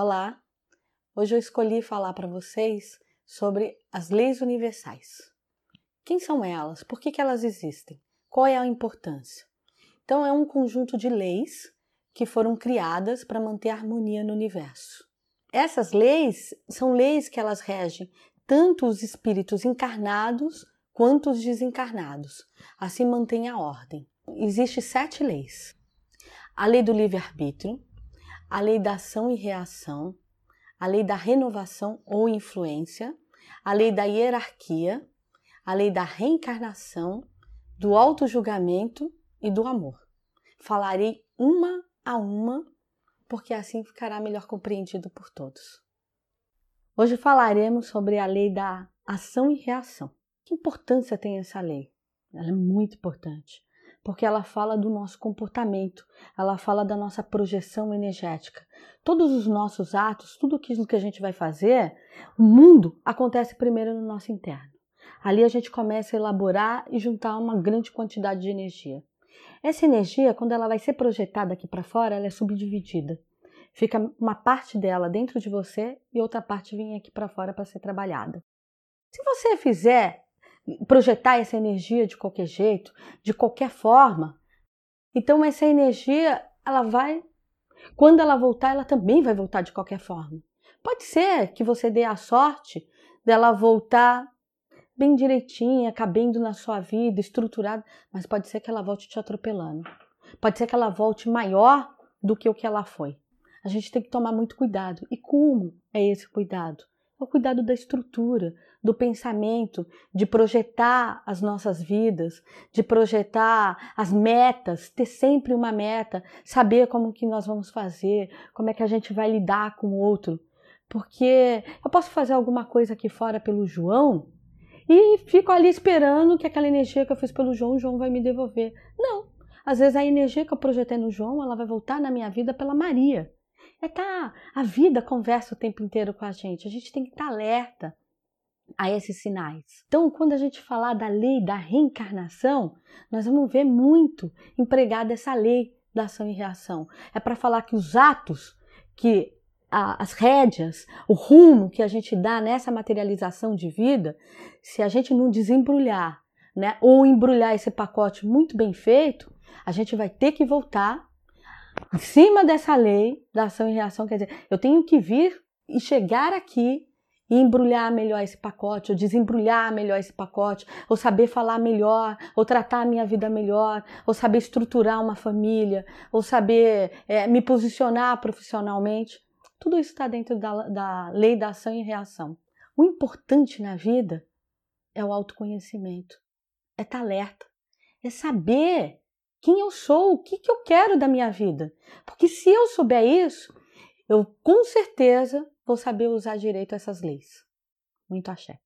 Olá! Hoje eu escolhi falar para vocês sobre as leis universais. Quem são elas? Por que, que elas existem? Qual é a importância? Então, é um conjunto de leis que foram criadas para manter a harmonia no universo. Essas leis são leis que elas regem tanto os espíritos encarnados quanto os desencarnados. Assim mantém a ordem. Existem sete leis. A lei do livre-arbítrio, a lei da ação e reação, a lei da renovação ou influência, a lei da hierarquia, a lei da reencarnação, do auto-julgamento e do amor. Falarei uma a uma, porque assim ficará melhor compreendido por todos. Hoje falaremos sobre a lei da ação e reação. Que importância tem essa lei? Ela é muito importante porque ela fala do nosso comportamento, ela fala da nossa projeção energética. Todos os nossos atos, tudo aquilo que a gente vai fazer, o mundo acontece primeiro no nosso interno. Ali a gente começa a elaborar e juntar uma grande quantidade de energia. Essa energia, quando ela vai ser projetada aqui para fora, ela é subdividida. Fica uma parte dela dentro de você e outra parte vem aqui para fora para ser trabalhada. Se você fizer projetar essa energia de qualquer jeito, de qualquer forma. Então essa energia, ela vai quando ela voltar, ela também vai voltar de qualquer forma. Pode ser que você dê a sorte dela voltar bem direitinha, cabendo na sua vida, estruturada, mas pode ser que ela volte te atropelando. Pode ser que ela volte maior do que o que ela foi. A gente tem que tomar muito cuidado. E como é esse cuidado? É o cuidado da estrutura, do pensamento, de projetar as nossas vidas, de projetar as metas, ter sempre uma meta, saber como que nós vamos fazer, como é que a gente vai lidar com o outro. Porque eu posso fazer alguma coisa aqui fora pelo João e fico ali esperando que aquela energia que eu fiz pelo João, o João vai me devolver. Não. Às vezes a energia que eu projetei no João, ela vai voltar na minha vida pela Maria. É tá, a vida conversa o tempo inteiro com a gente. A gente tem que estar alerta a esses sinais. Então, quando a gente falar da lei da reencarnação, nós vamos ver muito empregada essa lei da ação e reação. É para falar que os atos, que as rédeas, o rumo que a gente dá nessa materialização de vida, se a gente não desembrulhar, né, ou embrulhar esse pacote muito bem feito, a gente vai ter que voltar em cima dessa lei da ação e reação. Quer dizer, eu tenho que vir e chegar aqui e embrulhar melhor esse pacote, ou desembrulhar melhor esse pacote, ou saber falar melhor, ou tratar a minha vida melhor, ou saber estruturar uma família, ou saber é, me posicionar profissionalmente. Tudo isso está dentro da, da lei da ação e reação. O importante na vida é o autoconhecimento, é estar alerta, é saber quem eu sou, o que, que eu quero da minha vida. Porque se eu souber isso, eu com certeza vou saber usar direito essas leis. Muito axé.